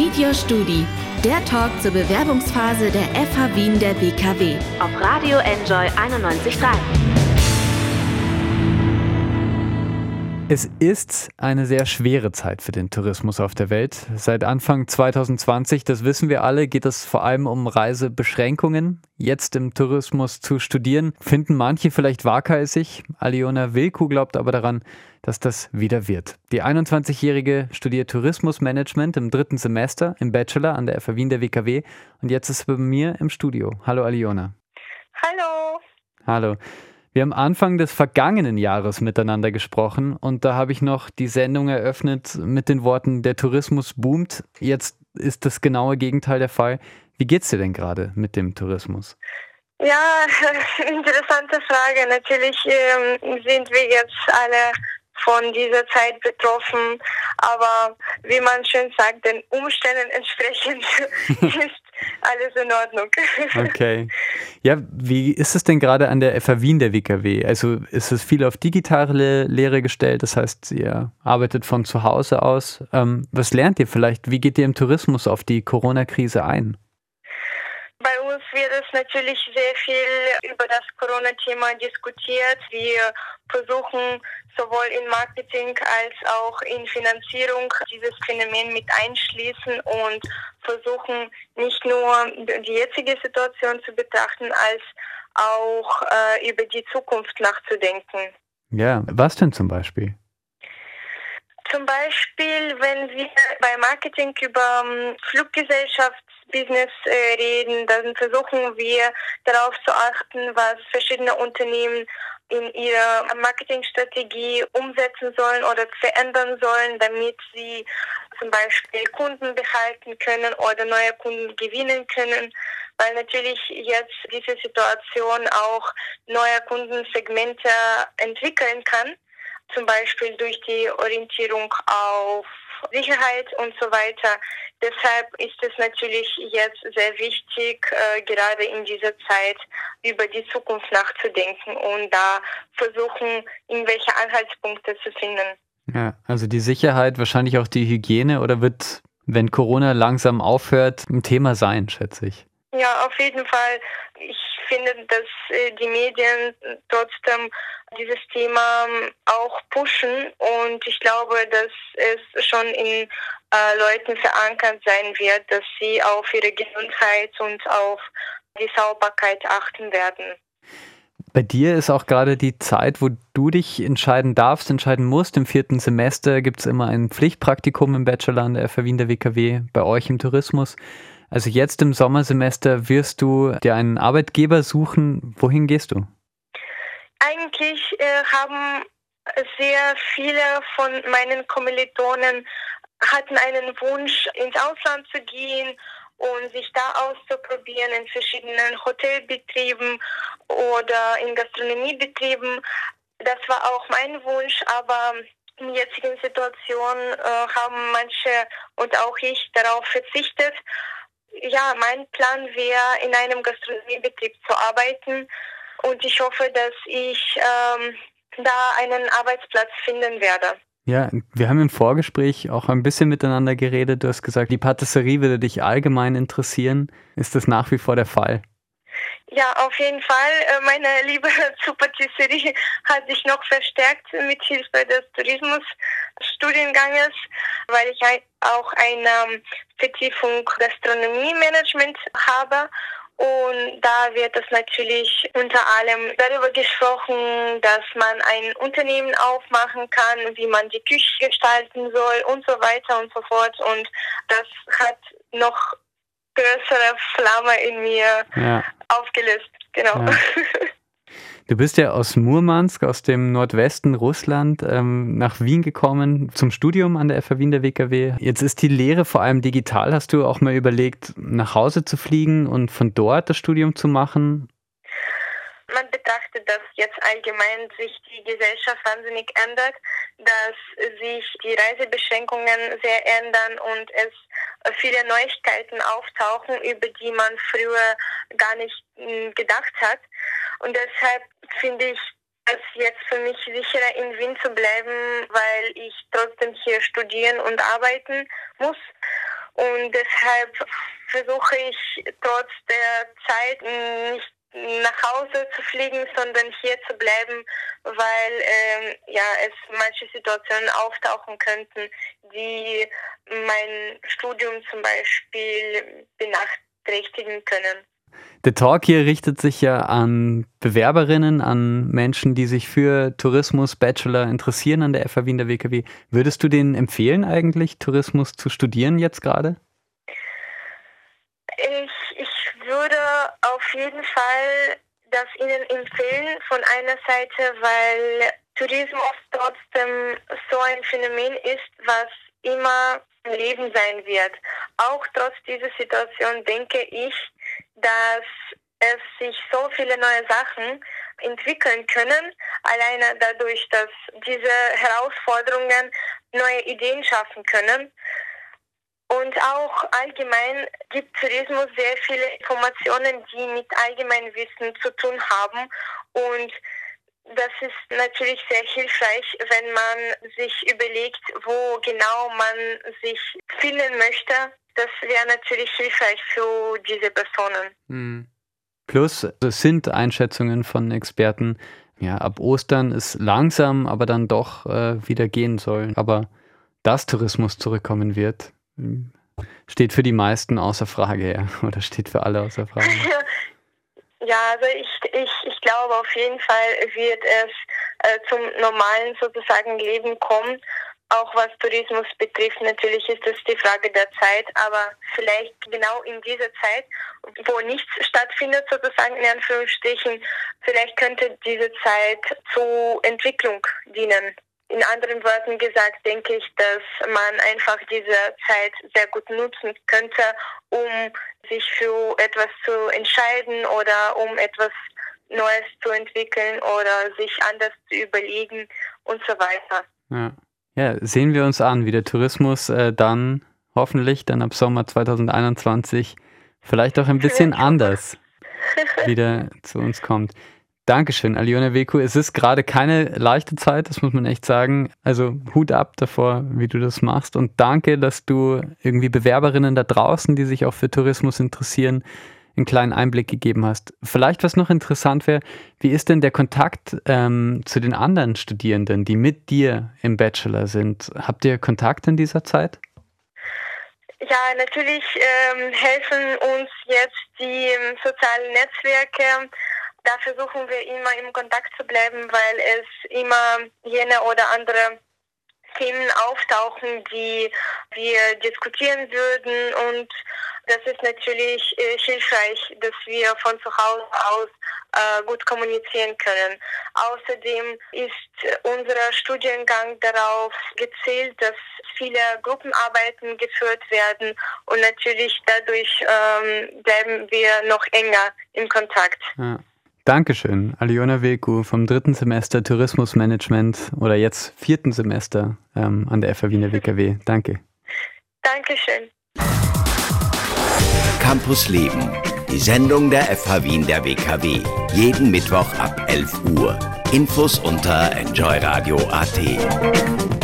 Media Studi, der Talk zur Bewerbungsphase der FH Wien der BKW auf Radio Enjoy 91.3. Es ist eine sehr schwere Zeit für den Tourismus auf der Welt. Seit Anfang 2020, das wissen wir alle, geht es vor allem um Reisebeschränkungen. Jetzt im Tourismus zu studieren, finden manche vielleicht waghalsig. Aliona Wilku glaubt aber daran, dass das wieder wird. Die 21-Jährige studiert Tourismusmanagement im dritten Semester im Bachelor an der FH Wien der WKW und jetzt ist sie bei mir im Studio. Hallo Aliona. Hallo. Hallo. Wir haben Anfang des vergangenen Jahres miteinander gesprochen und da habe ich noch die Sendung eröffnet mit den Worten, der Tourismus boomt. Jetzt ist das genaue Gegenteil der Fall. Wie geht's dir denn gerade mit dem Tourismus? Ja, interessante Frage. Natürlich ähm, sind wir jetzt alle von dieser Zeit betroffen. Aber wie man schön sagt, den Umständen entsprechend ist alles in Ordnung. Okay. Ja, wie ist es denn gerade an der FH Wien der WKW? Also ist es viel auf digitale Lehre gestellt? Das heißt, ihr arbeitet von zu Hause aus. Ähm, was lernt ihr vielleicht? Wie geht ihr im Tourismus auf die Corona-Krise ein? Uns wird es natürlich sehr viel über das Corona-Thema diskutiert. Wir versuchen sowohl in Marketing als auch in Finanzierung dieses Phänomen mit einschließen und versuchen nicht nur die jetzige Situation zu betrachten, als auch äh, über die Zukunft nachzudenken. Ja, was denn zum Beispiel? Zum Beispiel, wenn wir bei Marketing über ähm, Fluggesellschaftsbusiness äh, reden, dann versuchen wir darauf zu achten, was verschiedene Unternehmen in ihrer Marketingstrategie umsetzen sollen oder verändern sollen, damit sie zum Beispiel Kunden behalten können oder neue Kunden gewinnen können, weil natürlich jetzt diese Situation auch neue Kundensegmente entwickeln kann zum Beispiel durch die Orientierung auf Sicherheit und so weiter. Deshalb ist es natürlich jetzt sehr wichtig, äh, gerade in dieser Zeit über die Zukunft nachzudenken und da versuchen, irgendwelche Anhaltspunkte zu finden. Ja, also die Sicherheit, wahrscheinlich auch die Hygiene oder wird, wenn Corona langsam aufhört, ein Thema sein, schätze ich. Ja, auf jeden Fall. Ich finde, dass äh, die Medien trotzdem dieses Thema ähm, auch pushen und ich glaube, dass es schon in äh, Leuten verankert sein wird, dass sie auf ihre Gesundheit und auf die Sauberkeit achten werden. Bei dir ist auch gerade die Zeit, wo du dich entscheiden darfst, entscheiden musst. Im vierten Semester gibt es immer ein Pflichtpraktikum im Bachelor an der FH Wien der WKW, bei euch im Tourismus. Also jetzt im Sommersemester wirst du dir einen Arbeitgeber suchen. Wohin gehst du? Eigentlich äh, haben sehr viele von meinen Kommilitonen hatten einen Wunsch, ins Ausland zu gehen und sich da auszuprobieren in verschiedenen Hotelbetrieben oder in Gastronomiebetrieben. Das war auch mein Wunsch, aber in der jetzigen Situation äh, haben manche und auch ich darauf verzichtet. Ja, mein Plan wäre, in einem Gastronomiebetrieb zu arbeiten und ich hoffe, dass ich ähm, da einen Arbeitsplatz finden werde. Ja, wir haben im Vorgespräch auch ein bisschen miteinander geredet. Du hast gesagt, die Patisserie würde dich allgemein interessieren. Ist das nach wie vor der Fall? Ja, auf jeden Fall. Äh, meine Liebe zur Patisserie hat sich noch verstärkt mit Hilfe des Tourismusstudienganges, weil ich auch eine Vertiefung Gastronomie-Management habe und da wird es natürlich unter allem darüber gesprochen, dass man ein Unternehmen aufmachen kann, wie man die Küche gestalten soll und so weiter und so fort. Und das hat noch größere Flamme in mir ja. aufgelöst. Genau. Ja. Du bist ja aus Murmansk, aus dem Nordwesten Russland, ähm, nach Wien gekommen zum Studium an der FH Wien der WKW. Jetzt ist die Lehre vor allem digital. Hast du auch mal überlegt, nach Hause zu fliegen und von dort das Studium zu machen? Man betrachtet, dass jetzt allgemein sich die Gesellschaft wahnsinnig ändert, dass sich die Reisebeschränkungen sehr ändern und es viele Neuigkeiten auftauchen, über die man früher gar nicht hm, gedacht hat. Und deshalb finde ich es jetzt für mich sicherer, in Wien zu bleiben, weil ich trotzdem hier studieren und arbeiten muss. Und deshalb versuche ich trotz der Zeit nicht nach Hause zu fliegen, sondern hier zu bleiben, weil ähm, ja es manche Situationen auftauchen könnten, die mein Studium zum Beispiel benachträchtigen können. Der Talk hier richtet sich ja an Bewerberinnen, an Menschen, die sich für Tourismus Bachelor interessieren an der FH Wien der WKW. Würdest du denen empfehlen eigentlich, Tourismus zu studieren jetzt gerade? Ich, ich würde auf jeden Fall das Ihnen empfehlen von einer Seite, weil Tourismus trotzdem so ein Phänomen ist, was immer im Leben sein wird. Auch trotz dieser Situation denke ich, dass es sich so viele neue Sachen entwickeln können, alleine dadurch, dass diese Herausforderungen neue Ideen schaffen können. Und auch allgemein gibt Tourismus sehr viele Informationen, die mit Allgemeinwissen zu tun haben. Und das ist natürlich sehr hilfreich, wenn man sich überlegt, wo genau man sich finden möchte das wäre natürlich hilfreich für diese Personen. Mhm. Plus, es sind Einschätzungen von Experten, ja, ab Ostern ist langsam, aber dann doch äh, wieder gehen soll. Aber dass Tourismus zurückkommen wird, steht für die meisten außer Frage, ja. Oder steht für alle außer Frage. Ja, also ich, ich, ich glaube auf jeden Fall wird es äh, zum normalen sozusagen Leben kommen auch was Tourismus betrifft, natürlich ist es die Frage der Zeit, aber vielleicht genau in dieser Zeit, wo nichts stattfindet, sozusagen in Anführungsstrichen, vielleicht könnte diese Zeit zur Entwicklung dienen. In anderen Worten gesagt, denke ich, dass man einfach diese Zeit sehr gut nutzen könnte, um sich für etwas zu entscheiden oder um etwas Neues zu entwickeln oder sich anders zu überlegen und so weiter. Ja. Ja, sehen wir uns an, wie der Tourismus äh, dann hoffentlich dann ab Sommer 2021 vielleicht auch ein bisschen anders wieder zu uns kommt. Dankeschön, Aliona Weku. Es ist gerade keine leichte Zeit, das muss man echt sagen. Also Hut ab davor, wie du das machst. Und danke, dass du irgendwie Bewerberinnen da draußen, die sich auch für Tourismus interessieren, einen kleinen Einblick gegeben hast. Vielleicht, was noch interessant wäre, wie ist denn der Kontakt ähm, zu den anderen Studierenden, die mit dir im Bachelor sind? Habt ihr Kontakt in dieser Zeit? Ja, natürlich ähm, helfen uns jetzt die ähm, sozialen Netzwerke. Da versuchen wir immer im Kontakt zu bleiben, weil es immer jene oder andere Themen auftauchen, die wir diskutieren würden und das ist natürlich äh, hilfreich, dass wir von zu Hause aus äh, gut kommunizieren können. Außerdem ist unser Studiengang darauf gezielt, dass viele Gruppenarbeiten geführt werden und natürlich dadurch ähm, bleiben wir noch enger im Kontakt. Ja. Dankeschön, Aliona Wilku vom dritten Semester Tourismusmanagement oder jetzt vierten Semester ähm, an der FH Wiener WKW. Danke. Dankeschön. Campus Leben, die Sendung der FH Wien der WKW. Jeden Mittwoch ab 11 Uhr. Infos unter enjoyradio.at.